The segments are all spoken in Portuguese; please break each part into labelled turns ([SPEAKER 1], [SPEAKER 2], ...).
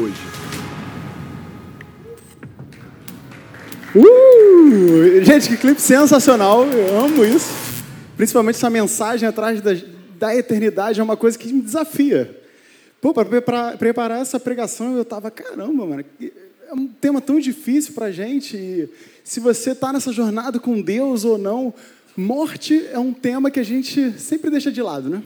[SPEAKER 1] hoje. Uh! Gente, que clipe sensacional, eu amo isso. Principalmente essa mensagem atrás da, da eternidade é uma coisa que me desafia. Pô, para preparar essa pregação, eu tava, caramba, mano, é um tema tão difícil para gente. E se você está nessa jornada com Deus ou não, morte é um tema que a gente sempre deixa de lado, né?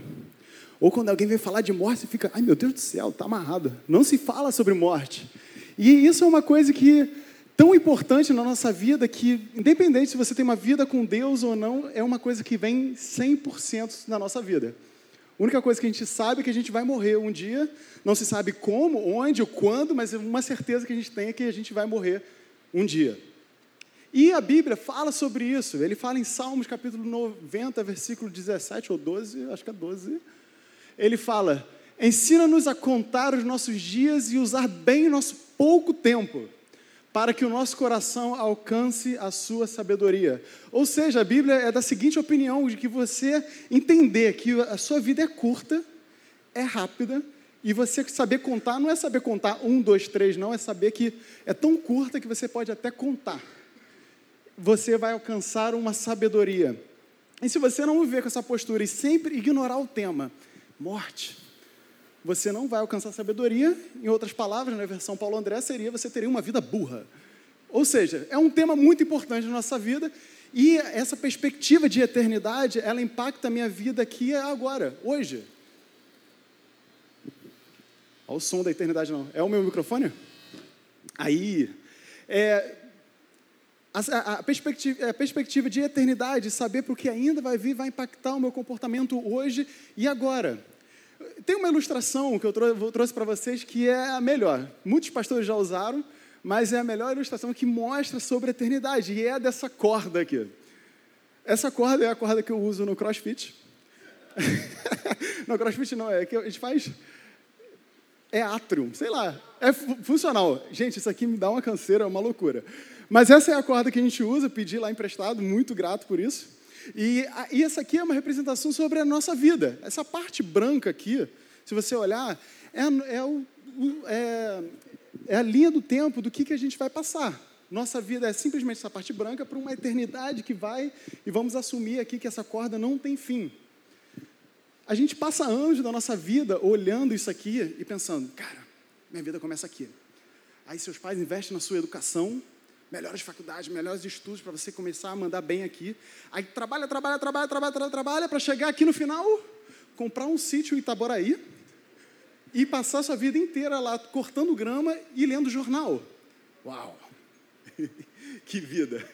[SPEAKER 1] Ou quando alguém vem falar de morte, você fica, ai meu Deus do céu, está amarrado. Não se fala sobre morte. E isso é uma coisa que tão importante na nossa vida que, independente se você tem uma vida com Deus ou não, é uma coisa que vem 100% na nossa vida. A única coisa que a gente sabe é que a gente vai morrer um dia, não se sabe como, onde ou quando, mas uma certeza que a gente tem é que a gente vai morrer um dia. E a Bíblia fala sobre isso. Ele fala em Salmos capítulo 90, versículo 17 ou 12, acho que é 12. Ele fala: Ensina-nos a contar os nossos dias e usar bem o nosso pouco tempo para que o nosso coração alcance a sua sabedoria. Ou seja, a Bíblia é da seguinte opinião: de que você entender que a sua vida é curta, é rápida, e você saber contar não é saber contar um, dois, três, não, é saber que é tão curta que você pode até contar. Você vai alcançar uma sabedoria. E se você não viver com essa postura e sempre ignorar o tema, morte, você não vai alcançar sabedoria. Em outras palavras, na versão Paulo André, seria você teria uma vida burra. Ou seja, é um tema muito importante na nossa vida e essa perspectiva de eternidade, ela impacta a minha vida aqui agora, hoje. Olha o som da eternidade, não. É o meu microfone? Aí. É, a, a, perspectiva, a perspectiva de eternidade, saber para o que ainda vai vir, vai impactar o meu comportamento hoje e agora. Tem uma ilustração que eu trouxe para vocês que é a melhor. Muitos pastores já usaram, mas é a melhor ilustração que mostra sobre a eternidade, e é dessa corda aqui. Essa corda é a corda que eu uso no CrossFit. no CrossFit não, é que a gente faz. É atrium, sei lá. É funcional. Gente, isso aqui me dá uma canseira, é uma loucura. Mas essa é a corda que a gente usa, pedi lá emprestado, muito grato por isso. E, e essa aqui é uma representação sobre a nossa vida. Essa parte branca aqui, se você olhar, é, é, o, é, é a linha do tempo do que, que a gente vai passar. Nossa vida é simplesmente essa parte branca para uma eternidade que vai, e vamos assumir aqui que essa corda não tem fim. A gente passa anos da nossa vida olhando isso aqui e pensando, cara, minha vida começa aqui. Aí seus pais investem na sua educação, melhores faculdades, melhores estudos para você começar a mandar bem aqui. Aí trabalha, trabalha, trabalha, trabalha, trabalha, trabalha para chegar aqui no final, comprar um sítio em Itaboraí e passar sua vida inteira lá cortando grama e lendo jornal. Uau! que vida!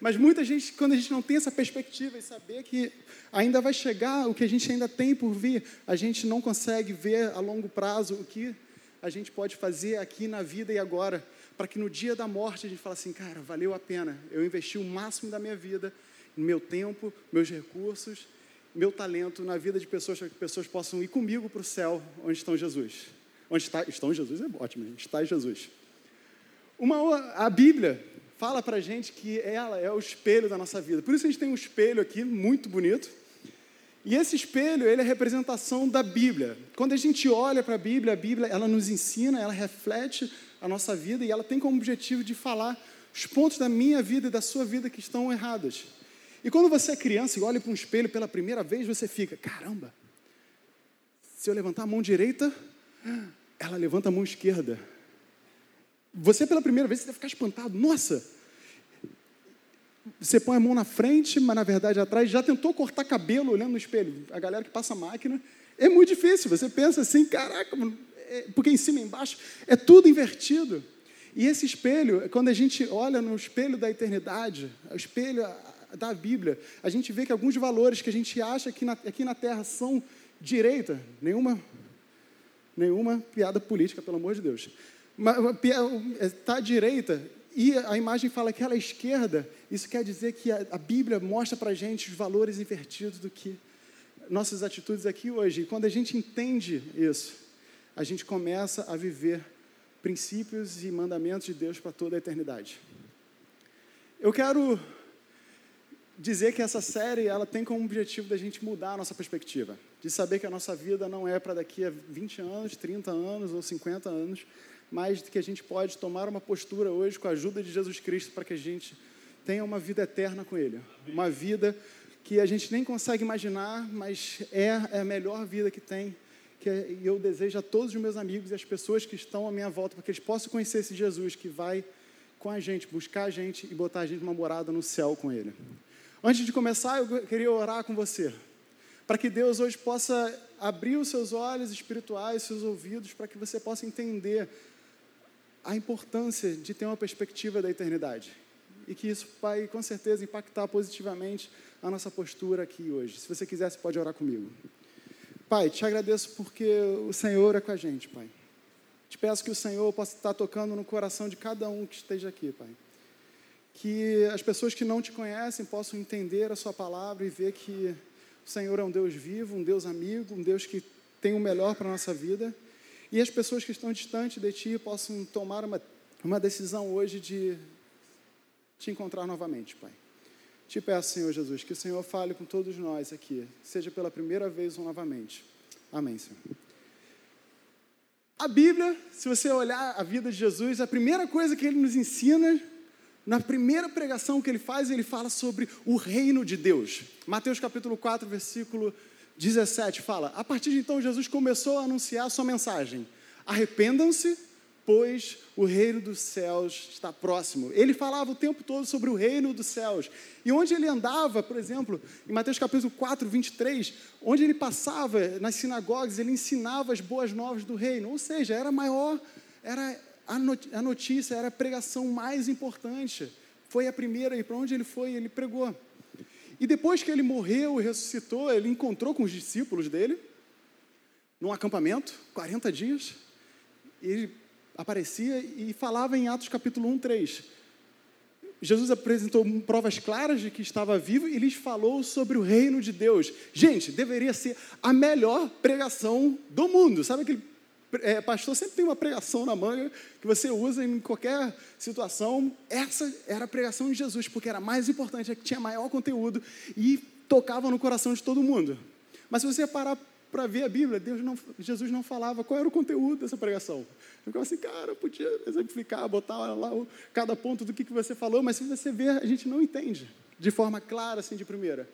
[SPEAKER 1] Mas muita gente, quando a gente não tem essa perspectiva e saber que ainda vai chegar o que a gente ainda tem por vir, a gente não consegue ver a longo prazo o que a gente pode fazer aqui na vida e agora para que no dia da morte a gente fale assim, cara, valeu a pena, eu investi o máximo da minha vida, meu tempo, meus recursos, meu talento na vida de pessoas, para que pessoas possam ir comigo para o céu, onde estão Jesus. Onde está, estão Jesus é ótimo, está Jesus. Uma, a Bíblia fala para a gente que ela é o espelho da nossa vida. Por isso a gente tem um espelho aqui, muito bonito. E esse espelho, ele é representação da Bíblia. Quando a gente olha para a Bíblia, a Bíblia, ela nos ensina, ela reflete a nossa vida e ela tem como objetivo de falar os pontos da minha vida e da sua vida que estão errados. E quando você é criança e olha para um espelho pela primeira vez, você fica: caramba, se eu levantar a mão direita, ela levanta a mão esquerda. Você, pela primeira vez, você deve ficar espantado: nossa, você põe a mão na frente, mas na verdade atrás. Já tentou cortar cabelo olhando no espelho? A galera que passa máquina. É muito difícil. Você pensa assim: caraca, é, porque em cima e embaixo é tudo invertido. E esse espelho, quando a gente olha no espelho da eternidade, o espelho da Bíblia, a gente vê que alguns valores que a gente acha que na, aqui na Terra são direita, nenhuma, nenhuma piada política, pelo amor de Deus, está à direita e a imagem fala que ela é esquerda, isso quer dizer que a, a Bíblia mostra para a gente os valores invertidos do que nossas atitudes aqui hoje. E quando a gente entende isso, a gente começa a viver princípios e mandamentos de Deus para toda a eternidade. Eu quero dizer que essa série ela tem como objetivo da gente mudar a nossa perspectiva. de saber que a nossa vida não é para daqui a 20 anos, 30 anos ou 50 anos, mas que a gente pode tomar uma postura hoje com a ajuda de Jesus Cristo para que a gente tenha uma vida eterna com Ele. Uma vida que a gente nem consegue imaginar, mas é, é a melhor vida que tem. Que eu desejo a todos os meus amigos e as pessoas que estão à minha volta, para que eles possam conhecer esse Jesus que vai com a gente, buscar a gente e botar a gente numa morada no céu com Ele. Antes de começar, eu queria orar com você, para que Deus hoje possa abrir os seus olhos espirituais, seus ouvidos, para que você possa entender a importância de ter uma perspectiva da eternidade. E que isso vai, com certeza, impactar positivamente a nossa postura aqui hoje. Se você quiser, você pode orar comigo. Pai, te agradeço porque o Senhor é com a gente, Pai. Te peço que o Senhor possa estar tocando no coração de cada um que esteja aqui, Pai que as pessoas que não te conhecem possam entender a Sua palavra e ver que o Senhor é um Deus vivo, um Deus amigo, um Deus que tem o melhor para a nossa vida. E as pessoas que estão distantes de Ti possam tomar uma, uma decisão hoje de te encontrar novamente, Pai. Te peço, Senhor Jesus, que o Senhor fale com todos nós aqui, seja pela primeira vez ou novamente. Amém, Senhor. A Bíblia, se você olhar a vida de Jesus, a primeira coisa que ele nos ensina na primeira pregação que ele faz, ele fala sobre o reino de Deus. Mateus capítulo 4, versículo 17 fala: A partir de então, Jesus começou a anunciar a sua mensagem: Arrependam-se, pois o reino dos céus está próximo. Ele falava o tempo todo sobre o reino dos céus. E onde ele andava, por exemplo, em Mateus capítulo 4, 23, onde ele passava nas sinagogas, ele ensinava as boas novas do reino. Ou seja, era maior, era a notícia era a pregação mais importante. Foi a primeira, e para onde ele foi, ele pregou. E depois que ele morreu e ressuscitou, ele encontrou com os discípulos dele, num acampamento, 40 dias. Ele aparecia e falava em Atos capítulo 1, 3. Jesus apresentou provas claras de que estava vivo e lhes falou sobre o reino de Deus. Gente, deveria ser a melhor pregação do mundo. Sabe aquele é, pastor sempre tem uma pregação na manga que você usa em qualquer situação. Essa era a pregação de Jesus, porque era mais importante, é que tinha maior conteúdo e tocava no coração de todo mundo. Mas se você parar para ver a Bíblia, Deus não, Jesus não falava qual era o conteúdo dessa pregação. Eu ficava assim, cara, eu podia exemplificar, botar lá cada ponto do que, que você falou, mas se você ver, a gente não entende de forma clara, assim, de primeira.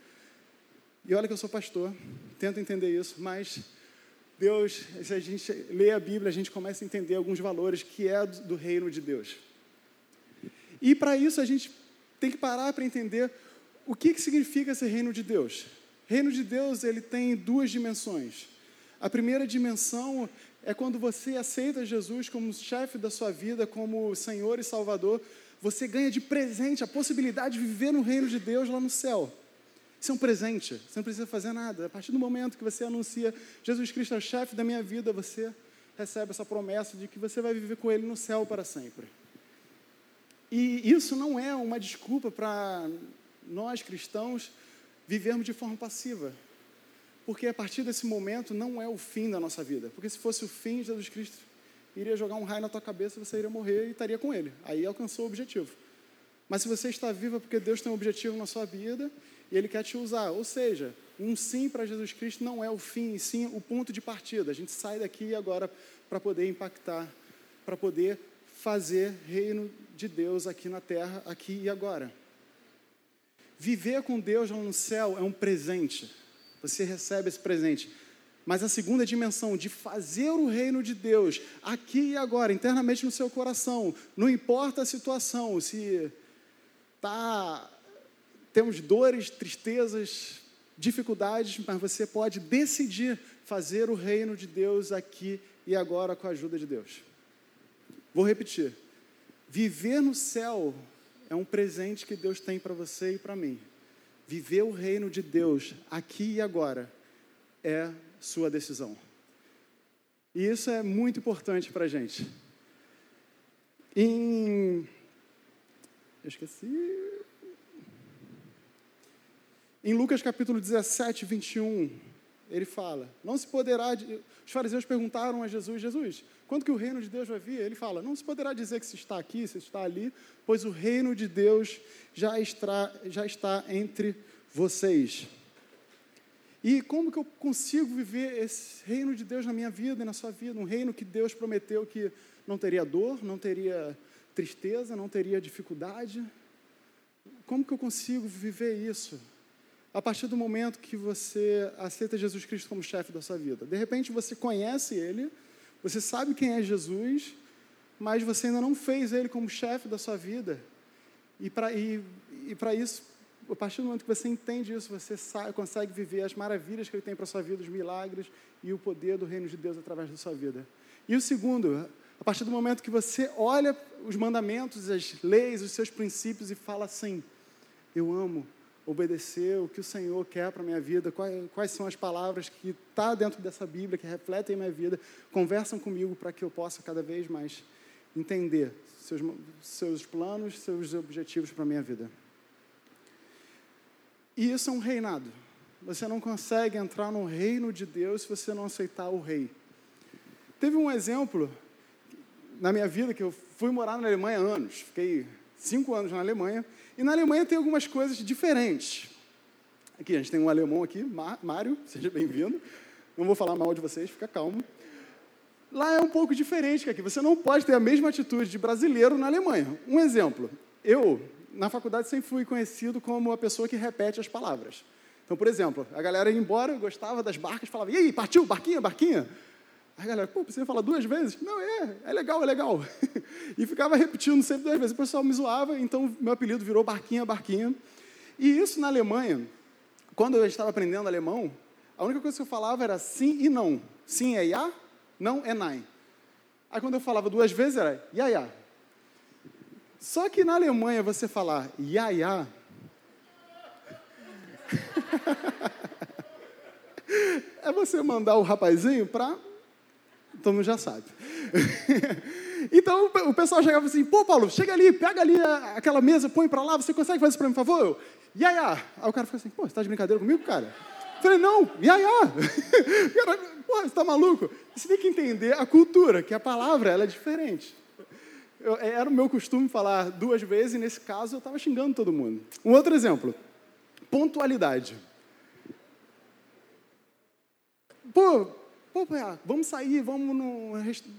[SPEAKER 1] E olha que eu sou pastor, tento entender isso, mas Deus, se a gente lê a Bíblia, a gente começa a entender alguns valores que é do reino de Deus. E para isso a gente tem que parar para entender o que, que significa esse reino de Deus. Reino de Deus ele tem duas dimensões. A primeira dimensão é quando você aceita Jesus como chefe da sua vida, como Senhor e Salvador, você ganha de presente a possibilidade de viver no reino de Deus lá no céu. Isso é um presente, você não precisa fazer nada. A partir do momento que você anuncia Jesus Cristo é o chefe da minha vida, você recebe essa promessa de que você vai viver com Ele no céu para sempre. E isso não é uma desculpa para nós cristãos vivermos de forma passiva. Porque a partir desse momento não é o fim da nossa vida. Porque se fosse o fim, Jesus Cristo iria jogar um raio na tua cabeça, você iria morrer e estaria com Ele. Aí alcançou o objetivo. Mas se você está vivo é porque Deus tem um objetivo na sua vida e Ele quer te usar. Ou seja, um sim para Jesus Cristo não é o fim, sim o ponto de partida. A gente sai daqui agora para poder impactar, para poder fazer reino de Deus aqui na terra, aqui e agora. Viver com Deus no céu é um presente. Você recebe esse presente. Mas a segunda dimensão de fazer o reino de Deus aqui e agora, internamente no seu coração, não importa a situação, se está temos dores, tristezas, dificuldades, mas você pode decidir fazer o reino de Deus aqui e agora com a ajuda de Deus. Vou repetir. Viver no céu é um presente que Deus tem para você e para mim. Viver o reino de Deus aqui e agora é sua decisão. E isso é muito importante para a gente. Em. Eu esqueci. Em Lucas capítulo 17, 21, ele fala: Não se poderá. Os fariseus perguntaram a Jesus: Jesus, quando que o reino de Deus vai vir? Ele fala: Não se poderá dizer que se está aqui, se está ali, pois o reino de Deus já está, já está entre vocês. E como que eu consigo viver esse reino de Deus na minha vida e na sua vida? Um reino que Deus prometeu que não teria dor, não teria tristeza, não teria dificuldade. Como que eu consigo viver isso? A partir do momento que você aceita Jesus Cristo como chefe da sua vida. De repente você conhece Ele, você sabe quem é Jesus, mas você ainda não fez Ele como chefe da sua vida. E para e, e isso a partir do momento que você entende isso, você sabe, consegue viver as maravilhas que Ele tem para a sua vida, os milagres e o poder do reino de Deus através da sua vida. E o segundo, a partir do momento que você olha os mandamentos, as leis, os seus princípios e fala assim: Eu amo obedecer o que o Senhor quer para a minha vida, quais, quais, são as palavras que estão tá dentro dessa Bíblia, que refletem a minha vida, conversam comigo para que eu possa cada vez mais entender seus, seus planos, seus objetivos para a minha vida. E isso é um reinado. Você não consegue entrar no reino de Deus se você não aceitar o rei. Teve um exemplo na minha vida que eu fui morar na Alemanha há anos. Fiquei cinco anos na Alemanha. E na Alemanha tem algumas coisas diferentes. Aqui, a gente tem um alemão aqui, Mário, seja bem-vindo. Não vou falar mal de vocês, fica calmo. Lá é um pouco diferente que aqui. Você não pode ter a mesma atitude de brasileiro na Alemanha. Um exemplo. Eu na faculdade sempre fui conhecido como a pessoa que repete as palavras. Então, por exemplo, a galera ia embora, gostava das barcas, falava, e aí, partiu, barquinha, barquinha? Aí a galera, pô, você fala duas vezes? Não, é, é legal, é legal. e ficava repetindo sempre duas vezes. O pessoal me zoava, então meu apelido virou barquinha, barquinha. E isso na Alemanha, quando eu estava aprendendo alemão, a única coisa que eu falava era sim e não. Sim é ja, não é nein. Aí quando eu falava duas vezes era ja, ja. Só que na Alemanha você falar ia, ia é você mandar o rapazinho para. Todo mundo já sabe. então o pessoal chegava assim: pô, Paulo, chega ali, pega ali aquela mesa, põe para lá, você consegue fazer isso para mim, por favor? Ia, ia. Aí o cara fica assim: pô, você está de brincadeira comigo, cara? Eu falei: não, ia, ia. cara, pô, você está maluco? Você tem que entender a cultura, que a palavra ela é diferente. Eu, é, era o meu costume falar duas vezes, e nesse caso eu estava xingando todo mundo. Um outro exemplo: pontualidade. Pô, pô vamos sair, vamos no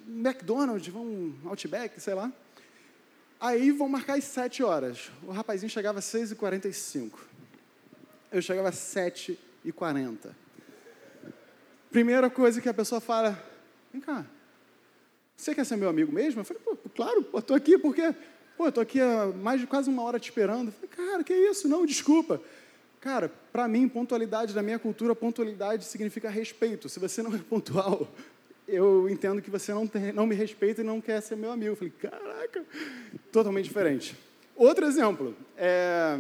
[SPEAKER 1] McDonald's, vamos no Outback, sei lá. Aí vão marcar as sete horas. O rapazinho chegava às seis e quarenta e cinco. Eu chegava às sete e quarenta. Primeira coisa que a pessoa fala, vem cá, você quer ser meu amigo mesmo? Eu falei, pô, claro, pô, tô aqui porque, pô, tô aqui há mais de quase uma hora te esperando. Eu falei, cara, que isso? Não, desculpa. Cara, para mim, pontualidade, na minha cultura, pontualidade significa respeito. Se você não é pontual, eu entendo que você não, tem, não me respeita e não quer ser meu amigo. Eu falei, caraca, totalmente diferente. Outro exemplo, é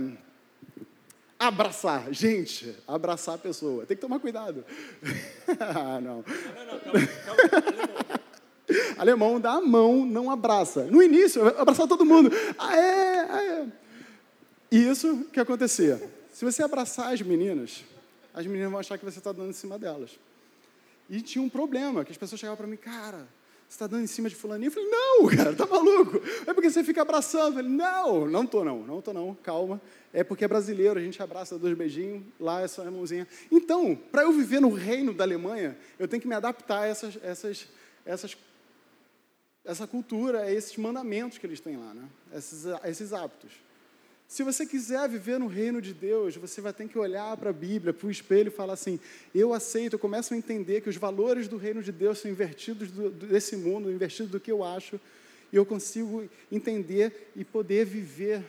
[SPEAKER 1] abraçar. Gente, abraçar a pessoa. Tem que tomar cuidado. ah, não. Não, não, calma, calma. Alemão dá a mão, não abraça. No início, abraçar todo mundo. Ah, é, ah, é. E isso que acontecia. Se você abraçar as meninas, as meninas vão achar que você está dando em cima delas. E tinha um problema, que as pessoas chegavam para mim, cara, você está dando em cima de fulaninho? Eu falei, não, cara, tá maluco? É porque você fica abraçando. Eu falei, não, não tô não, não tô não, calma. É porque é brasileiro, a gente abraça dois beijinhos, lá é só a mãozinha. Então, para eu viver no reino da Alemanha, eu tenho que me adaptar a essas, essas, essas essa cultura, é esses mandamentos que eles têm lá, né? esses, esses hábitos. Se você quiser viver no reino de Deus, você vai ter que olhar para a Bíblia, para o espelho e falar assim: eu aceito, eu começo a entender que os valores do reino de Deus são invertidos do, desse mundo, invertidos do que eu acho, e eu consigo entender e poder viver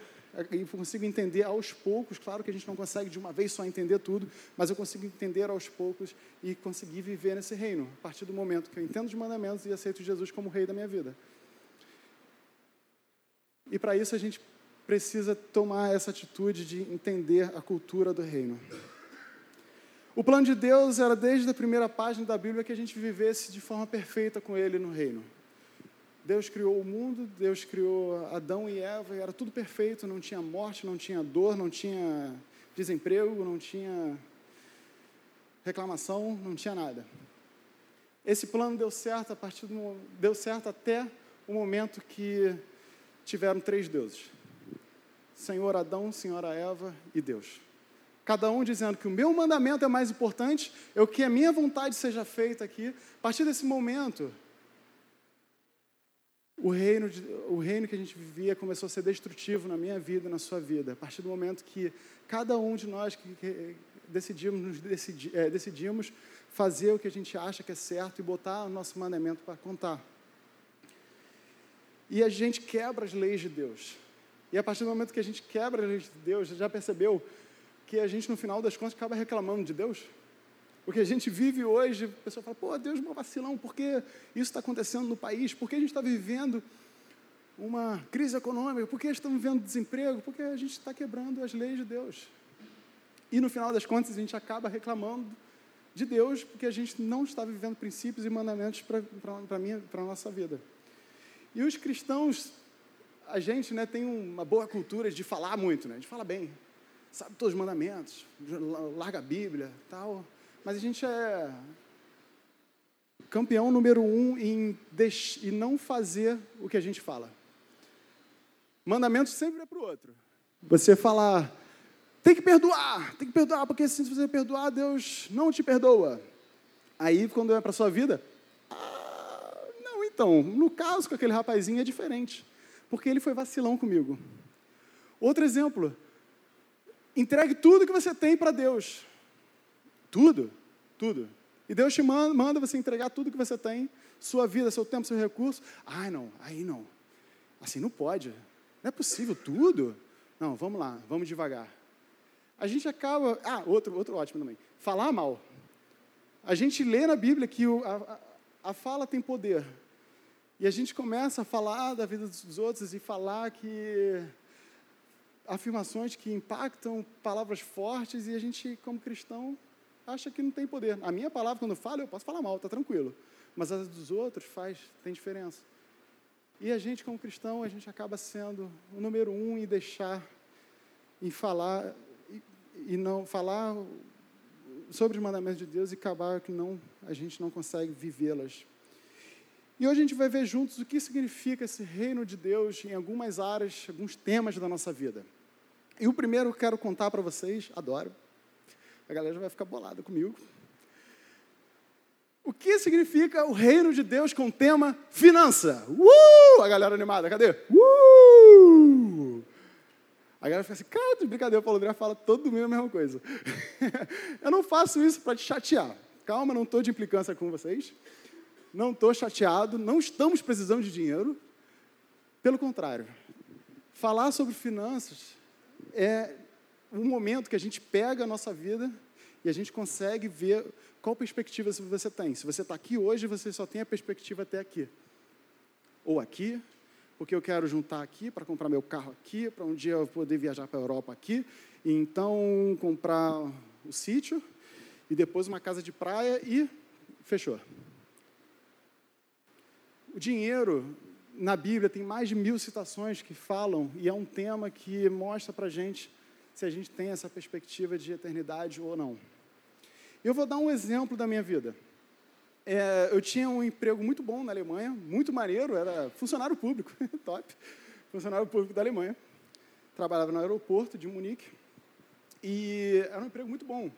[SPEAKER 1] eu consigo entender aos poucos, claro que a gente não consegue de uma vez só entender tudo, mas eu consigo entender aos poucos e conseguir viver nesse reino, a partir do momento que eu entendo os mandamentos e aceito Jesus como rei da minha vida. E para isso a gente precisa tomar essa atitude de entender a cultura do reino. O plano de Deus era desde a primeira página da Bíblia que a gente vivesse de forma perfeita com Ele no reino. Deus criou o mundo, Deus criou Adão e Eva, e era tudo perfeito, não tinha morte, não tinha dor, não tinha desemprego, não tinha reclamação, não tinha nada. Esse plano deu certo a partir do, deu certo até o momento que tiveram três deuses: Senhor Adão, Senhora Eva e Deus. cada um dizendo que o meu mandamento é mais importante, eu que a minha vontade seja feita aqui. A partir desse momento, o reino, de, o reino que a gente vivia começou a ser destrutivo na minha vida, na sua vida. A partir do momento que cada um de nós que, que decidimos, decidi, é, decidimos fazer o que a gente acha que é certo e botar o nosso mandamento para contar. E a gente quebra as leis de Deus. E a partir do momento que a gente quebra as leis de Deus, já percebeu que a gente, no final das contas, acaba reclamando de Deus? O que a gente vive hoje, a pessoa fala, pô, Deus um vacilão, por que isso está acontecendo no país? Por que a gente está vivendo uma crise econômica? Por que estamos vivendo desemprego? Porque a gente está quebrando as leis de Deus. E no final das contas, a gente acaba reclamando de Deus porque a gente não está vivendo princípios e mandamentos para a nossa vida. E os cristãos, a gente né, tem uma boa cultura de falar muito, né? a gente fala bem, sabe todos os mandamentos, larga a Bíblia tal. Mas a gente é campeão número um em, deix... em não fazer o que a gente fala. Mandamento sempre é para o outro. Você falar, tem que perdoar, tem que perdoar, porque se você perdoar, Deus não te perdoa. Aí, quando é para sua vida, ah, não, então, no caso com aquele rapazinho é diferente, porque ele foi vacilão comigo. Outro exemplo, entregue tudo que você tem para Deus. Tudo, tudo. E Deus te manda, manda você entregar tudo que você tem, sua vida, seu tempo, seu recurso. Ah, não, aí não. Assim não pode. Não é possível tudo. Não, vamos lá, vamos devagar. A gente acaba. Ah, outro, outro ótimo também. Falar mal. A gente lê na Bíblia que o, a, a fala tem poder. E a gente começa a falar da vida dos outros e falar que afirmações que impactam, palavras fortes, e a gente, como cristão, acha que não tem poder. A minha palavra, quando eu falo, eu posso falar mal, está tranquilo. Mas as dos outros faz, tem diferença. E a gente, como cristão, a gente acaba sendo o número um em deixar, em falar, e, e não falar sobre os mandamentos de Deus e acabar que não, a gente não consegue vivê-las. E hoje a gente vai ver juntos o que significa esse reino de Deus em algumas áreas, alguns temas da nossa vida. E o primeiro que eu quero contar para vocês, adoro, a galera já vai ficar bolada comigo. O que significa o reino de Deus com o tema finança? Uh! A galera animada, cadê? Uh! A galera fica assim, cara, de brincadeira, o Paulo André fala todo domingo a mesma coisa. eu não faço isso para te chatear. Calma, não estou de implicância com vocês. Não estou chateado, não estamos precisando de dinheiro. Pelo contrário, falar sobre finanças é um momento que a gente pega a nossa vida e a gente consegue ver qual perspectiva você tem. Se você está aqui hoje, você só tem a perspectiva até aqui. Ou aqui, porque eu quero juntar aqui para comprar meu carro aqui, para um dia eu poder viajar para a Europa aqui, e então comprar o sítio, e depois uma casa de praia e fechou. O dinheiro na Bíblia tem mais de mil citações que falam, e é um tema que mostra para gente se a gente tem essa perspectiva de eternidade ou não. Eu vou dar um exemplo da minha vida. É, eu tinha um emprego muito bom na Alemanha, muito maneiro, era funcionário público, top, funcionário público da Alemanha. Trabalhava no aeroporto de Munique e era um emprego muito bom.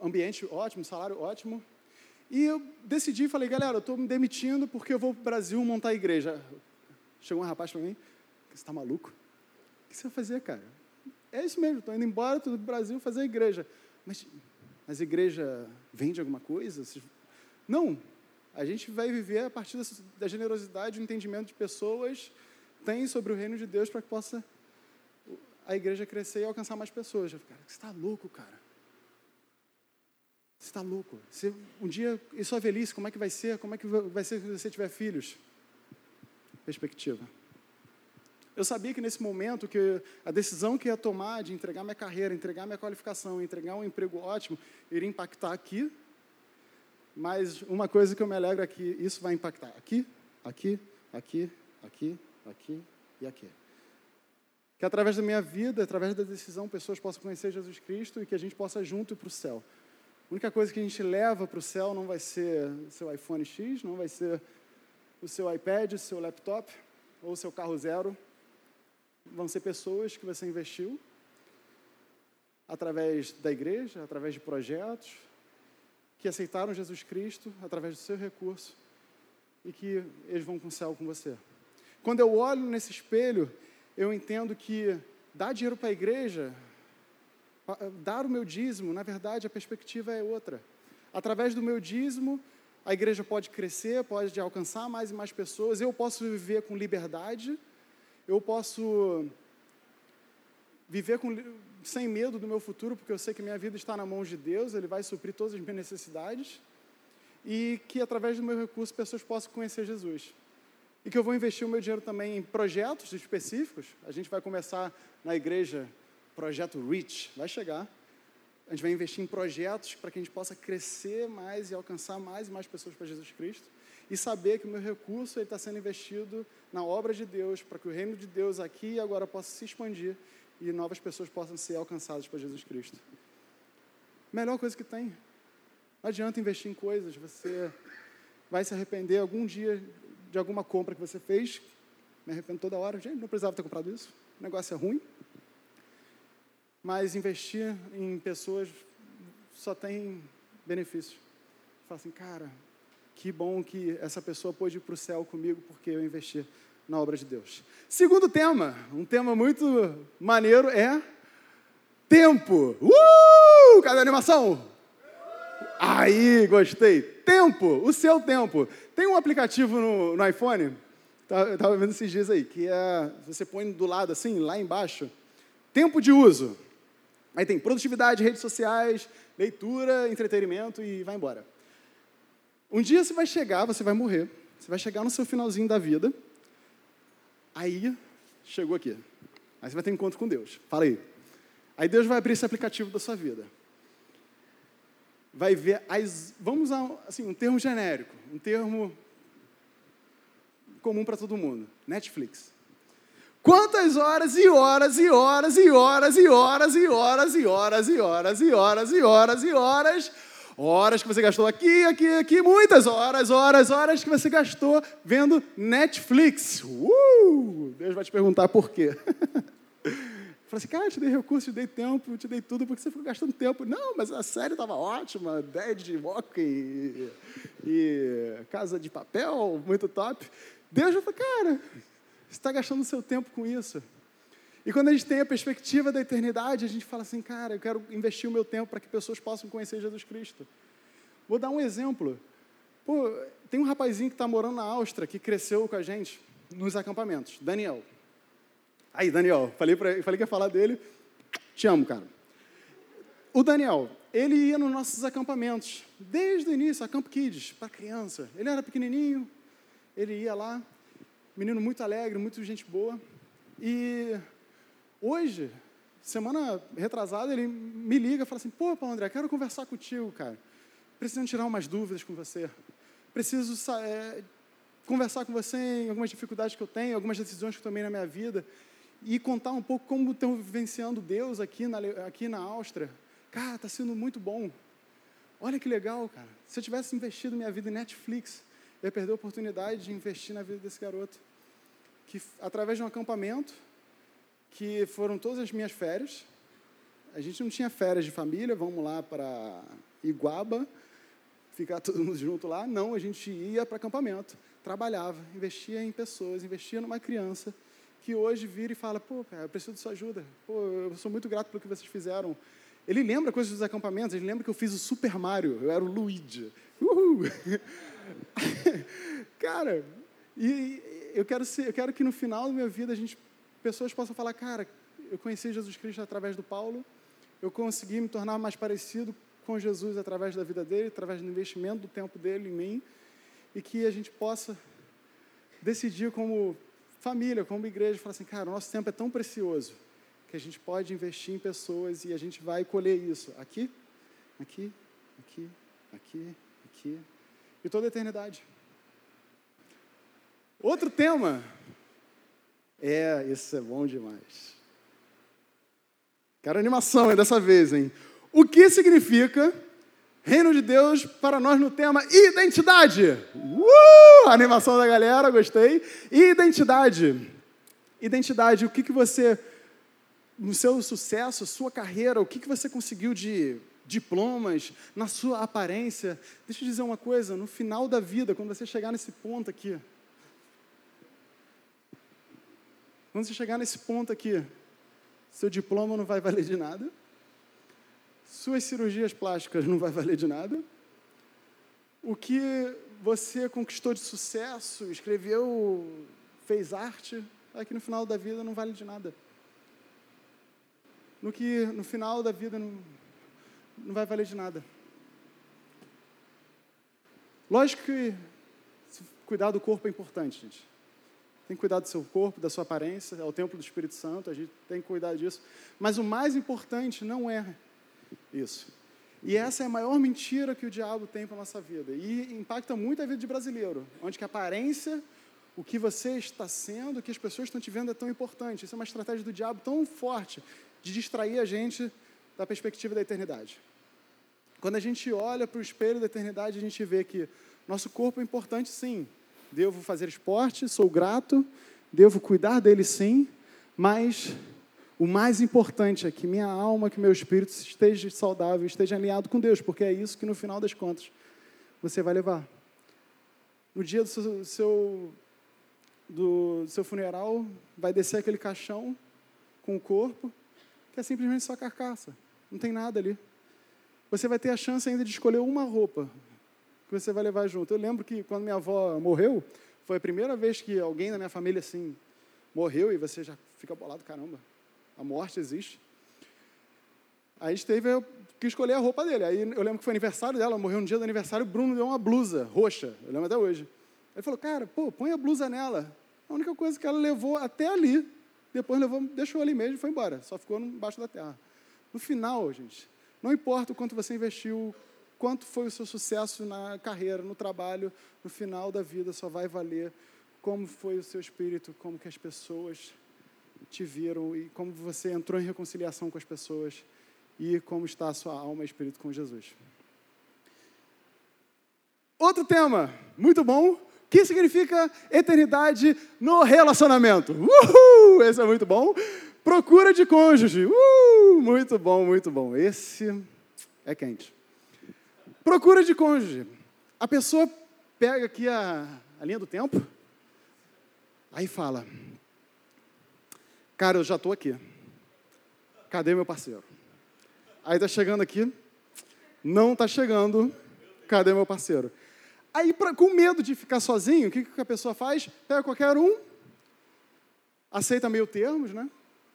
[SPEAKER 1] Ambiente ótimo, salário ótimo. E eu decidi, falei, galera, eu estou me demitindo porque eu vou para o Brasil montar a igreja. Chegou um rapaz para mim, você está maluco? O que você vai fazer, cara? É isso mesmo, estou indo embora do Brasil fazer a igreja. Mas, mas a igreja vende alguma coisa? Não. A gente vai viver a partir da generosidade, do entendimento de pessoas tem sobre o reino de Deus para que possa a igreja crescer e alcançar mais pessoas. Eu falei, cara, você está louco, cara. Você está louco. Você, um dia, e sua velhice, como é que vai ser? Como é que vai ser se você tiver filhos? Perspectiva. Eu sabia que nesse momento que a decisão que ia tomar de entregar minha carreira, entregar minha qualificação, entregar um emprego ótimo, iria impactar aqui. Mas uma coisa que eu me alegro é que isso vai impactar aqui, aqui, aqui, aqui, aqui e aqui. Que através da minha vida, através da decisão, pessoas possam conhecer Jesus Cristo e que a gente possa junto para o céu. A única coisa que a gente leva para o céu não vai ser o seu iPhone X, não vai ser o seu iPad, o seu laptop ou o seu carro zero vão ser pessoas que você investiu. através da igreja, através de projetos, que aceitaram Jesus Cristo através do seu recurso e que eles vão com o céu com você. Quando eu olho nesse espelho, eu entendo que dar dinheiro para a igreja, dar o meu dízimo, na verdade a perspectiva é outra. Através do meu dízimo, a igreja pode crescer, pode alcançar mais e mais pessoas, eu posso viver com liberdade, eu posso viver com, sem medo do meu futuro, porque eu sei que minha vida está na mão de Deus, Ele vai suprir todas as minhas necessidades, e que através do meu recurso pessoas possam conhecer Jesus. E que eu vou investir o meu dinheiro também em projetos específicos. A gente vai começar na igreja, projeto REACH, vai chegar. A gente vai investir em projetos para que a gente possa crescer mais e alcançar mais e mais pessoas para Jesus Cristo. E saber que o meu recurso está sendo investido na obra de Deus, para que o reino de Deus aqui e agora possa se expandir e novas pessoas possam ser alcançadas por Jesus Cristo. Melhor coisa que tem. Não adianta investir em coisas, você vai se arrepender algum dia de alguma compra que você fez. Me arrependo toda hora. Gente, não precisava ter comprado isso. O negócio é ruim. Mas investir em pessoas só tem benefícios. Fala assim, cara, que bom que essa pessoa pôde ir para o céu comigo porque eu investi na obra de Deus. Segundo tema, um tema muito maneiro é tempo. Uh! Cadê a animação? Aí, gostei. Tempo, o seu tempo. Tem um aplicativo no, no iPhone, tá, eu estava vendo esses dias aí, que é, você põe do lado assim, lá embaixo, tempo de uso. Aí tem produtividade, redes sociais, leitura, entretenimento e vai embora. Um dia você vai chegar, você vai morrer, você vai chegar no seu finalzinho da vida, Aí, chegou aqui. Aí você vai ter um encontro com Deus. Fala aí. Aí Deus vai abrir esse aplicativo da sua vida. Vai ver as. Vamos usar assim, um termo genérico, um termo comum para todo mundo: Netflix. Quantas horas e horas e horas e horas e horas e horas e horas e horas e horas e horas e horas Horas que você gastou aqui, aqui, aqui, muitas horas, horas, horas que você gastou vendo Netflix. Uh! Deus vai te perguntar por quê. Falei assim, cara, eu te dei recurso, te dei tempo, te dei tudo, porque você ficou gastando tempo. Não, mas a série estava ótima, Dead Walking e, e Casa de Papel, muito top. Deus vai falar, cara, você está gastando seu tempo com isso. E quando a gente tem a perspectiva da eternidade, a gente fala assim, cara, eu quero investir o meu tempo para que pessoas possam conhecer Jesus Cristo. Vou dar um exemplo. Pô, tem um rapazinho que está morando na Áustria, que cresceu com a gente nos acampamentos, Daniel. Aí, Daniel, falei, pra, falei que ia falar dele. Te amo, cara. O Daniel, ele ia nos nossos acampamentos, desde o início, a Camp Kids, para criança. Ele era pequenininho, ele ia lá, menino muito alegre, muito gente boa. E Hoje, semana retrasada, ele me liga e fala assim: pô, Paulo André, quero conversar contigo, cara. Preciso tirar umas dúvidas com você. Preciso é, conversar com você em algumas dificuldades que eu tenho, algumas decisões que eu tomei na minha vida. E contar um pouco como estou vivenciando Deus aqui na, aqui na Áustria. Cara, está sendo muito bom. Olha que legal, cara. Se eu tivesse investido minha vida em Netflix, eu ia perder a oportunidade de investir na vida desse garoto. Que, através de um acampamento, que foram todas as minhas férias. A gente não tinha férias de família, vamos lá para Iguaba, ficar todo mundo junto lá. Não, a gente ia para acampamento, trabalhava, investia em pessoas, investia numa criança que hoje vira e fala: pô, eu preciso de sua ajuda. Pô, eu sou muito grato pelo que vocês fizeram. Ele lembra coisas dos acampamentos, ele lembra que eu fiz o Super Mario, eu era o Luigi. Uhul! cara, e eu quero, ser, eu quero que no final da minha vida a gente pessoas possam falar, cara, eu conheci Jesus Cristo através do Paulo, eu consegui me tornar mais parecido com Jesus através da vida dele, através do investimento do tempo dele em mim, e que a gente possa decidir como família, como igreja, falar assim, cara, o nosso tempo é tão precioso que a gente pode investir em pessoas e a gente vai colher isso aqui, aqui, aqui, aqui, aqui, e toda a eternidade. Outro tema é, isso é bom demais. Quero animação dessa vez, hein? O que significa reino de Deus para nós no tema identidade? Uh! Animação da galera, gostei. Identidade. Identidade, o que, que você no seu sucesso, sua carreira, o que, que você conseguiu de diplomas, na sua aparência. Deixa eu dizer uma coisa: no final da vida, quando você chegar nesse ponto aqui, quando você chegar nesse ponto aqui, seu diploma não vai valer de nada, suas cirurgias plásticas não vai valer de nada, o que você conquistou de sucesso, escreveu, fez arte, aqui no final da vida não vale de nada. No que no final da vida não, não vai valer de nada. Lógico que cuidar do corpo é importante, gente. Tem que cuidar do seu corpo, da sua aparência, é o templo do Espírito Santo, a gente tem que cuidar disso. Mas o mais importante não é isso. E essa é a maior mentira que o diabo tem para a nossa vida. E impacta muito a vida de brasileiro, onde que a aparência, o que você está sendo, o que as pessoas estão te vendo é tão importante. Isso é uma estratégia do diabo tão forte de distrair a gente da perspectiva da eternidade. Quando a gente olha para o espelho da eternidade, a gente vê que nosso corpo é importante, sim. Devo fazer esporte, sou grato, devo cuidar dele, sim, mas o mais importante é que minha alma, que meu espírito esteja saudável, esteja alinhado com Deus, porque é isso que no final das contas você vai levar. No dia do seu, seu do seu funeral, vai descer aquele caixão com o corpo, que é simplesmente só carcaça, não tem nada ali você vai ter a chance ainda de escolher uma roupa que você vai levar junto. Eu lembro que quando minha avó morreu, foi a primeira vez que alguém da minha família assim morreu e você já fica bolado, caramba, a morte existe. Aí esteve eu que escolher a roupa dele. Aí eu lembro que foi aniversário dela, morreu no dia do aniversário, o Bruno deu uma blusa roxa, eu lembro até hoje. Ele falou, cara, pô, põe a blusa nela. A única coisa que ela levou até ali, depois levou, deixou ali mesmo e foi embora. Só ficou embaixo da terra. No final, gente, não importa o quanto você investiu, quanto foi o seu sucesso na carreira, no trabalho, no final da vida só vai valer como foi o seu espírito, como que as pessoas te viram e como você entrou em reconciliação com as pessoas e como está a sua alma e espírito com Jesus. Outro tema, muito bom. Que significa eternidade no relacionamento? Uhul! Esse é muito bom. Procura de cônjuge. Uh, muito bom, muito bom. Esse é quente. Procura de cônjuge. A pessoa pega aqui a, a linha do tempo, aí fala: Cara, eu já estou aqui. Cadê meu parceiro? Aí está chegando aqui, não está chegando. Cadê meu parceiro? Aí, pra, com medo de ficar sozinho, o que, que a pessoa faz? Pega qualquer um, aceita meio termos, né?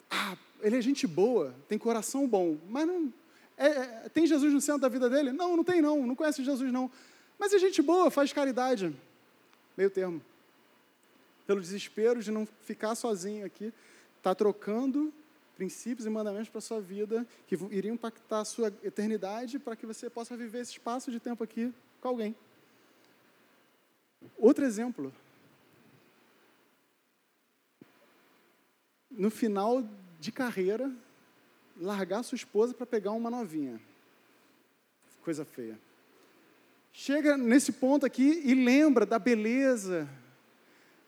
[SPEAKER 1] Ah, ele é gente boa, tem coração bom, mas não. É, é, tem Jesus no centro da vida dele? Não, não tem não, não conhece Jesus não. Mas é gente boa, faz caridade. Meio termo. Pelo desespero de não ficar sozinho aqui, está trocando princípios e mandamentos para a sua vida que iriam impactar a sua eternidade para que você possa viver esse espaço de tempo aqui com alguém. Outro exemplo, no final de carreira, largar sua esposa para pegar uma novinha. Coisa feia. Chega nesse ponto aqui e lembra da beleza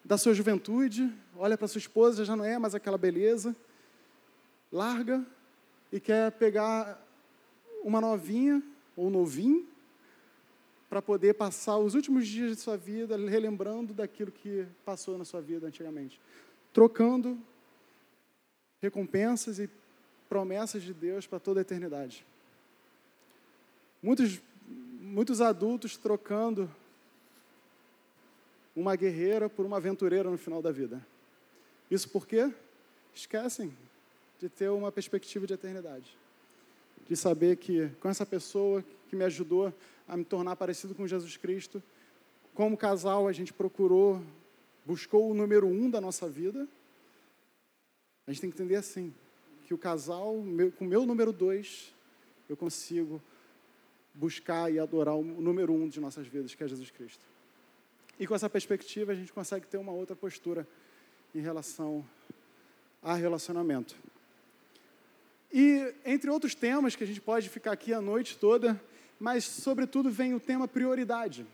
[SPEAKER 1] da sua juventude, olha para sua esposa, já não é mais aquela beleza, larga e quer pegar uma novinha ou novinho para poder passar os últimos dias de sua vida relembrando daquilo que passou na sua vida antigamente, trocando recompensas e promessas de Deus para toda a eternidade. Muitos, muitos adultos trocando uma guerreira por uma aventureira no final da vida. Isso porque esquecem de ter uma perspectiva de eternidade. De saber que com essa pessoa que me ajudou a me tornar parecido com Jesus Cristo, como casal a gente procurou, buscou o número um da nossa vida, a gente tem que entender assim, que o casal, meu, com o meu número dois, eu consigo buscar e adorar o número um de nossas vidas, que é Jesus Cristo. E com essa perspectiva, a gente consegue ter uma outra postura em relação a relacionamento. E entre outros temas que a gente pode ficar aqui a noite toda, mas sobretudo vem o tema prioridade.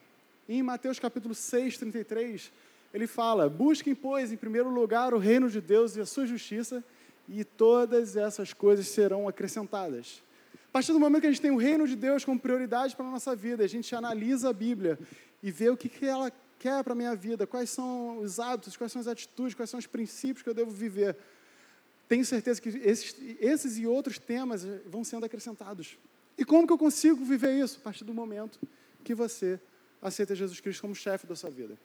[SPEAKER 1] em Mateus capítulo 6, 33, ele fala: Busquem, pois, em primeiro lugar o reino de Deus e a sua justiça, e todas essas coisas serão acrescentadas. A partir do momento que a gente tem o reino de Deus como prioridade para a nossa vida, a gente analisa a Bíblia e vê o que, que ela quer para a minha vida, quais são os hábitos, quais são as atitudes, quais são os princípios que eu devo viver. Tenho certeza que esses, esses e outros temas vão sendo acrescentados. E como que eu consigo viver isso? A partir do momento que você aceita Jesus Cristo como chefe da sua vida.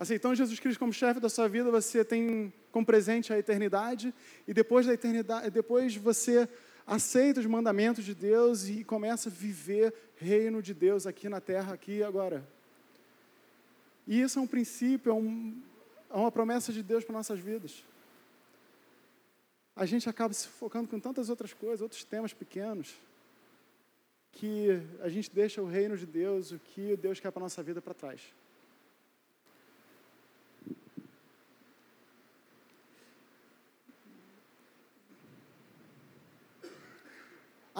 [SPEAKER 1] Aceitando Jesus Cristo como chefe da sua vida, você tem como presente a eternidade, e depois da eternidade, depois você aceita os mandamentos de Deus e começa a viver reino de Deus aqui na terra, aqui e agora. E isso é um princípio, é, um, é uma promessa de Deus para nossas vidas. A gente acaba se focando com tantas outras coisas, outros temas pequenos, que a gente deixa o reino de Deus, o que Deus quer para a nossa vida para trás.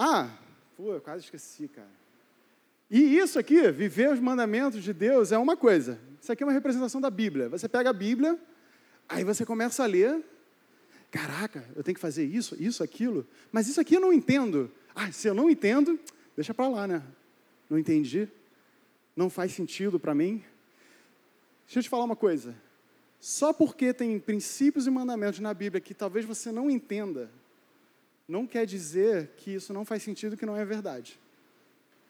[SPEAKER 1] Ah, pô, eu quase esqueci, cara. E isso aqui, viver os mandamentos de Deus, é uma coisa. Isso aqui é uma representação da Bíblia. Você pega a Bíblia, aí você começa a ler. Caraca, eu tenho que fazer isso, isso, aquilo. Mas isso aqui eu não entendo. Ah, se eu não entendo, deixa para lá, né? Não entendi. Não faz sentido para mim. Deixa eu te falar uma coisa. Só porque tem princípios e mandamentos na Bíblia que talvez você não entenda, não quer dizer que isso não faz sentido, que não é verdade.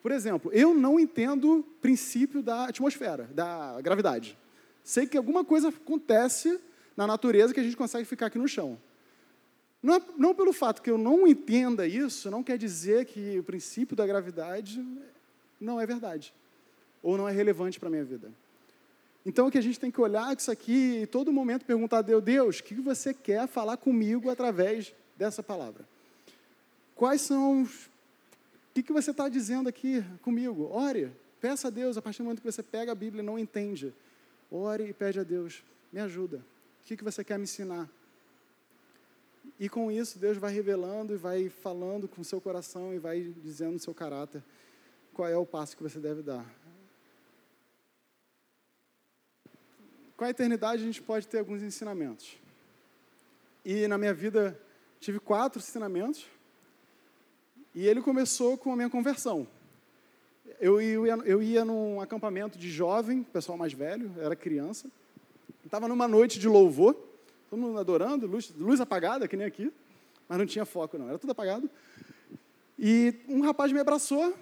[SPEAKER 1] Por exemplo, eu não entendo o princípio da atmosfera, da gravidade. Sei que alguma coisa acontece na natureza que a gente consegue ficar aqui no chão. Não, é, não pelo fato que eu não entenda isso, não quer dizer que o princípio da gravidade não é verdade, ou não é relevante para a minha vida. Então, o que a gente tem que olhar isso aqui e todo momento perguntar a Deus, Deus, o que você quer falar comigo através dessa palavra? Quais são os. O que, que você está dizendo aqui comigo? Ore, peça a Deus, a partir do momento que você pega a Bíblia e não entende. Ore e pede a Deus, me ajuda. O que, que você quer me ensinar? E com isso, Deus vai revelando e vai falando com o seu coração e vai dizendo o seu caráter qual é o passo que você deve dar. Com a eternidade, a gente pode ter alguns ensinamentos. E na minha vida, tive quatro ensinamentos. E ele começou com a minha conversão. Eu ia, eu ia num acampamento de jovem, pessoal mais velho, era criança. Estava numa noite de louvor, todo mundo adorando, luz, luz apagada, que nem aqui, mas não tinha foco, não, era tudo apagado. E um rapaz me abraçou.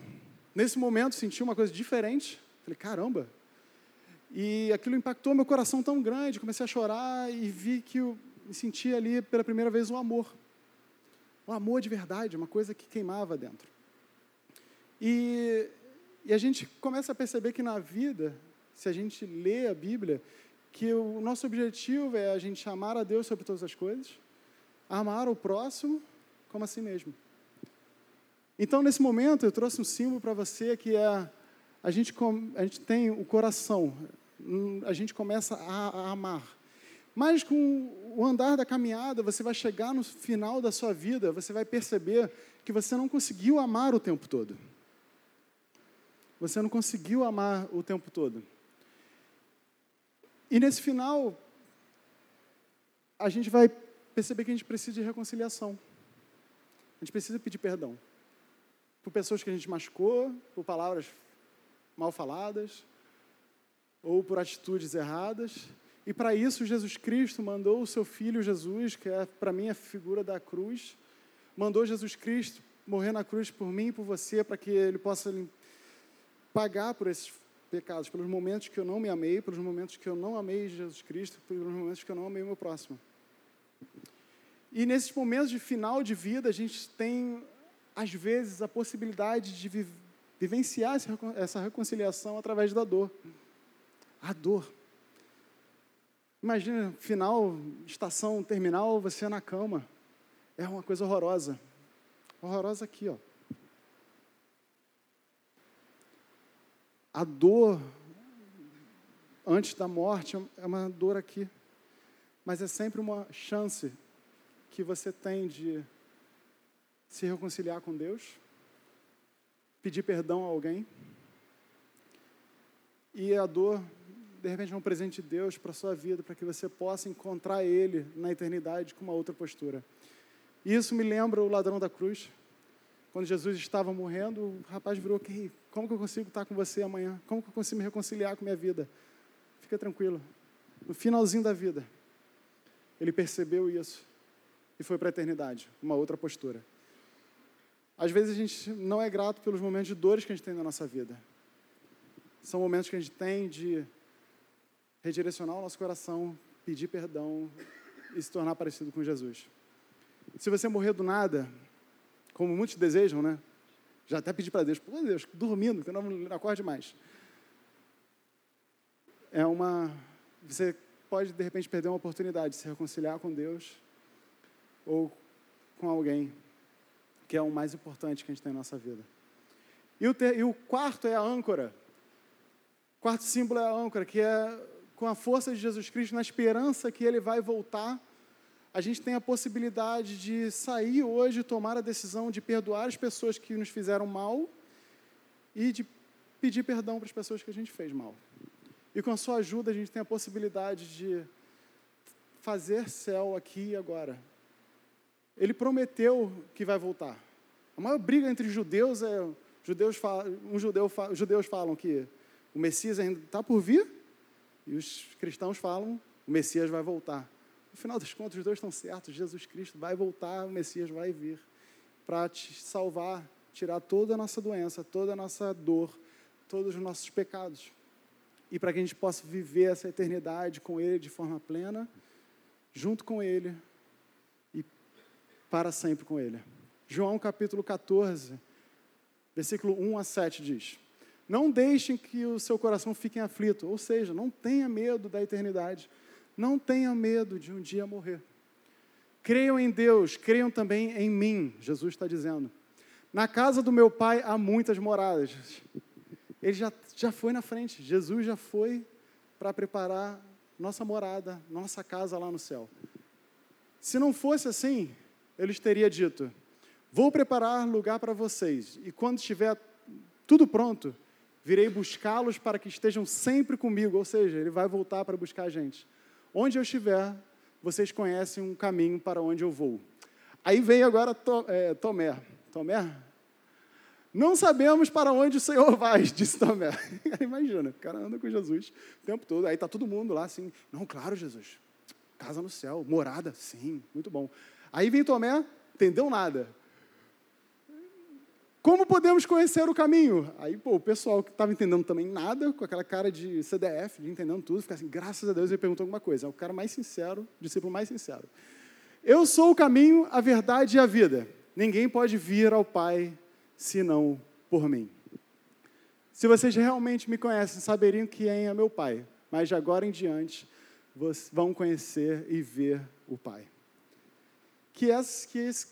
[SPEAKER 1] Nesse momento, senti uma coisa diferente. Falei, caramba. E aquilo impactou meu coração tão grande. Comecei a chorar e vi que eu senti ali pela primeira vez o um amor o amor de verdade, uma coisa que queimava dentro. E, e a gente começa a perceber que na vida, se a gente lê a Bíblia, que o nosso objetivo é a gente amar a Deus sobre todas as coisas, amar o próximo como a si mesmo. Então, nesse momento, eu trouxe um símbolo para você que é a gente, a gente tem o coração, a gente começa a, a amar. Mas com o andar da caminhada, você vai chegar no final da sua vida, você vai perceber que você não conseguiu amar o tempo todo. Você não conseguiu amar o tempo todo. E nesse final, a gente vai perceber que a gente precisa de reconciliação. A gente precisa pedir perdão. Por pessoas que a gente machucou, por palavras mal faladas, ou por atitudes erradas. E para isso, Jesus Cristo mandou o seu filho Jesus, que é para mim a figura da cruz, mandou Jesus Cristo morrer na cruz por mim e por você, para que ele possa pagar por esses pecados, pelos momentos que eu não me amei, pelos momentos que eu não amei Jesus Cristo, pelos momentos que eu não amei o meu próximo. E nesses momentos de final de vida, a gente tem, às vezes, a possibilidade de vivenciar essa reconciliação através da dor. A dor. Imagina, final, estação terminal, você na cama. É uma coisa horrorosa. Horrorosa aqui, ó. A dor antes da morte é uma dor aqui. Mas é sempre uma chance que você tem de se reconciliar com Deus, pedir perdão a alguém. E a dor de repente, um presente de Deus para a sua vida, para que você possa encontrar Ele na eternidade com uma outra postura. E isso me lembra o ladrão da cruz. Quando Jesus estava morrendo, o rapaz virou: okay, Como que eu consigo estar com você amanhã? Como que eu consigo me reconciliar com minha vida? Fica tranquilo. No finalzinho da vida, ele percebeu isso e foi para a eternidade, uma outra postura. Às vezes a gente não é grato pelos momentos de dores que a gente tem na nossa vida. São momentos que a gente tem de redirecionar o nosso coração, pedir perdão e se tornar parecido com Jesus. Se você morrer do nada, como muitos desejam, né? Já até pedi para Deus, por Deus, dormindo, que eu não acorde mais. É uma. Você pode, de repente, perder uma oportunidade de se reconciliar com Deus ou com alguém, que é o mais importante que a gente tem na nossa vida. E o, ter, e o quarto é a âncora. O quarto símbolo é a âncora, que é com a força de Jesus Cristo, na esperança que ele vai voltar, a gente tem a possibilidade de sair hoje, tomar a decisão de perdoar as pessoas que nos fizeram mal e de pedir perdão para as pessoas que a gente fez mal. E com a sua ajuda, a gente tem a possibilidade de fazer céu aqui e agora. Ele prometeu que vai voltar. A maior briga entre judeus é judeus um judeu, judeus falam que o Messias ainda está por vir e os cristãos falam o Messias vai voltar. No final das contas, os dois estão certos. Jesus Cristo vai voltar, o Messias vai vir para te salvar, tirar toda a nossa doença, toda a nossa dor, todos os nossos pecados e para que a gente possa viver essa eternidade com Ele de forma plena, junto com Ele e para sempre com Ele. João capítulo 14, versículo 1 a 7 diz: Não deixem que o seu coração fique aflito, ou seja, não tenha medo da eternidade, não tenha medo de um dia morrer. Creiam em Deus, creiam também em mim, Jesus está dizendo. Na casa do meu pai há muitas moradas. Ele já, já foi na frente, Jesus já foi para preparar nossa morada, nossa casa lá no céu. Se não fosse assim, ele teria dito: Vou preparar lugar para vocês, e quando estiver tudo pronto, virei buscá-los para que estejam sempre comigo. Ou seja, ele vai voltar para buscar a gente. Onde eu estiver, vocês conhecem um caminho para onde eu vou. Aí vem agora é, Tomé. Tomé não sabemos para onde o Senhor vai, disse Tomé. Imagina, o cara anda com Jesus o tempo todo. Aí está todo mundo lá assim, não, claro, Jesus. Casa no céu, morada, sim, muito bom. Aí vem Tomé, entendeu nada. Como podemos conhecer o caminho? Aí, pô, o pessoal que estava entendendo também nada, com aquela cara de CDF, de entendendo tudo, fica assim, graças a Deus ele perguntou alguma coisa. É o cara mais sincero, o discípulo mais sincero. Eu sou o caminho, a verdade e a vida. Ninguém pode vir ao Pai senão por mim. Se vocês realmente me conhecem, saberiam quem é meu Pai, mas de agora em diante vão conhecer e ver o Pai. Que que esse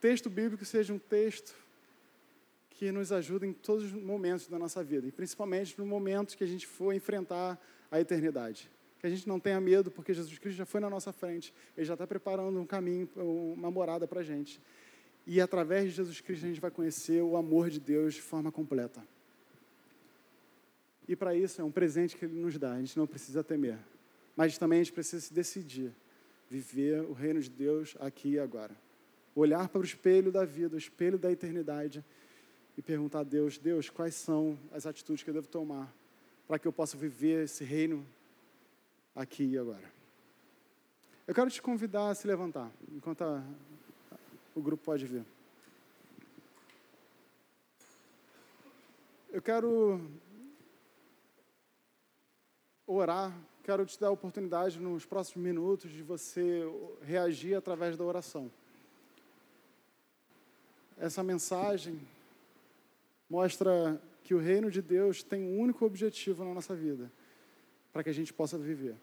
[SPEAKER 1] texto bíblico seja um texto que nos ajude em todos os momentos da nossa vida, e principalmente no momento que a gente for enfrentar a eternidade. Que a gente não tenha medo, porque Jesus Cristo já foi na nossa frente, Ele já está preparando um caminho, uma morada para a gente. E através de Jesus Cristo a gente vai conhecer o amor de Deus de forma completa. E para isso é um presente que Ele nos dá, a gente não precisa temer. Mas também a gente precisa se decidir, viver o reino de Deus aqui e agora. Olhar para o espelho da vida, o espelho da eternidade e perguntar a Deus: Deus, quais são as atitudes que eu devo tomar para que eu possa viver esse reino aqui e agora? Eu quero te convidar a se levantar, enquanto a, o grupo pode vir. Eu quero orar, quero te dar a oportunidade nos próximos minutos de você reagir através da oração. Essa mensagem mostra que o reino de Deus tem um único objetivo na nossa vida, para que a gente possa viver.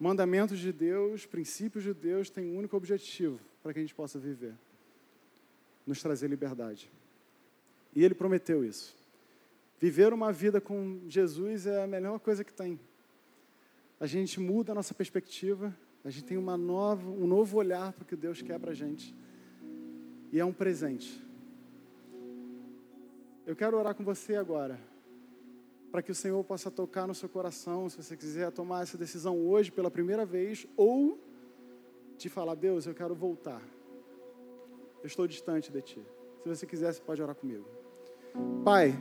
[SPEAKER 1] Mandamentos de Deus, princípios de Deus têm um único objetivo, para que a gente possa viver, nos trazer liberdade. E Ele prometeu isso. Viver uma vida com Jesus é a melhor coisa que tem. A gente muda a nossa perspectiva, a gente tem uma nova, um novo olhar para o que Deus quer para a gente. E é um presente. Eu quero orar com você agora. para que o Senhor possa tocar no seu coração, se você quiser tomar essa decisão hoje pela primeira vez, ou te falar, Deus, eu quero voltar. Eu estou distante de Ti. Se você quiser, você pode orar comigo. Pai,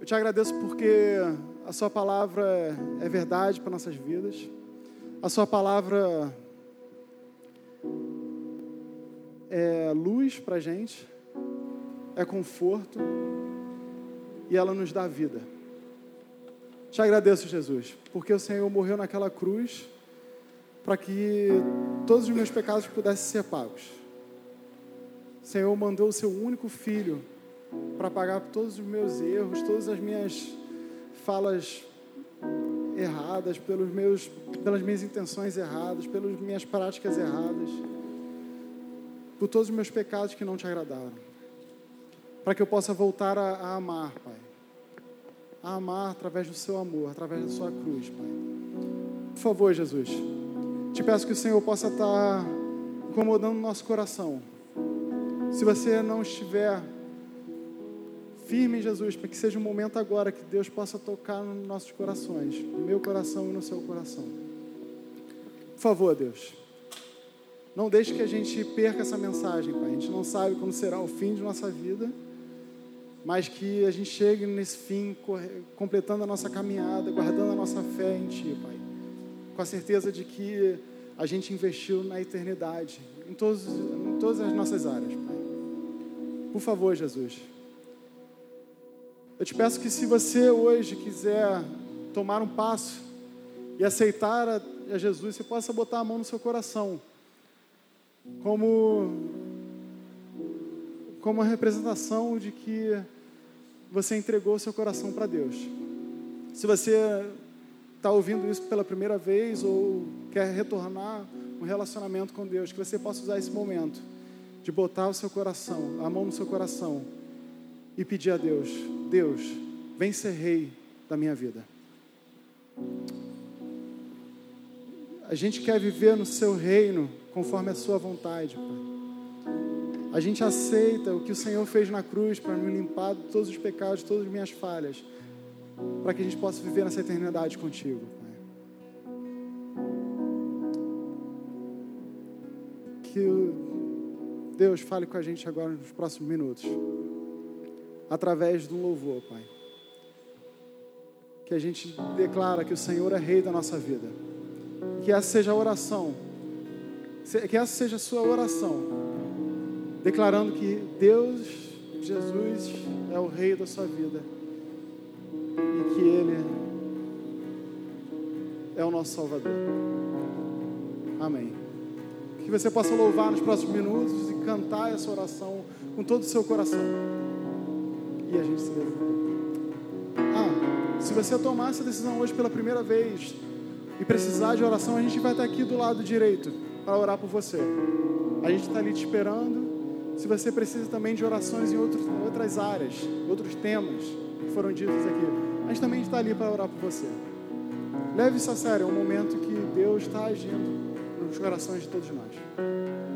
[SPEAKER 1] eu te agradeço porque a Sua palavra é verdade para nossas vidas. A Sua palavra é luz para a gente, é conforto e ela nos dá vida. Te agradeço, Jesus, porque o Senhor morreu naquela cruz para que todos os meus pecados pudessem ser pagos. O Senhor mandou o seu único filho para pagar por todos os meus erros, todas as minhas falas erradas, pelos meus, pelas minhas intenções erradas, pelas minhas práticas erradas, por todos os meus pecados que não te agradaram para que eu possa voltar a, a, amar, Pai. A amar através do seu amor, através da sua cruz, Pai. Por favor, Jesus, te peço que o Senhor possa estar incomodando o nosso coração. Se você não estiver firme, Jesus, para que seja um momento agora que Deus possa tocar nos nossos corações, no meu coração e no seu coração. Por favor, Deus. Não deixe que a gente perca essa mensagem, Pai. A gente não sabe como será o fim de nossa vida mas que a gente chegue nesse fim, completando a nossa caminhada, guardando a nossa fé em Ti, Pai. Com a certeza de que a gente investiu na eternidade, em, todos, em todas as nossas áreas, Pai. Por favor, Jesus. Eu te peço que se você hoje quiser tomar um passo e aceitar a, Jesus, você possa botar a mão no seu coração, como como uma representação de que você entregou seu coração para Deus. Se você está ouvindo isso pela primeira vez ou quer retornar um relacionamento com Deus, que você possa usar esse momento de botar o seu coração, a mão no seu coração e pedir a Deus: Deus, vem ser rei da minha vida. A gente quer viver no seu reino conforme a sua vontade, Pai. A gente aceita o que o Senhor fez na cruz para nos limpar de todos os pecados, de todas as minhas falhas, para que a gente possa viver nessa eternidade contigo. Que Deus fale com a gente agora nos próximos minutos, através de um louvor, Pai. Que a gente declara que o Senhor é Rei da nossa vida. Que essa seja a oração, que essa seja a sua oração declarando que Deus, Jesus, é o Rei da sua vida e que Ele é o nosso Salvador. Amém. Que você possa louvar nos próximos minutos e cantar essa oração com todo o seu coração. E a gente se vê. Ah, se você tomar essa decisão hoje pela primeira vez e precisar de oração, a gente vai estar aqui do lado direito para orar por você. A gente está ali te esperando. Se você precisa também de orações em outros, outras áreas, outros temas que foram ditos aqui, gente também está ali para orar por você. Leve isso a sério, é um momento que Deus está agindo nos corações de todos nós.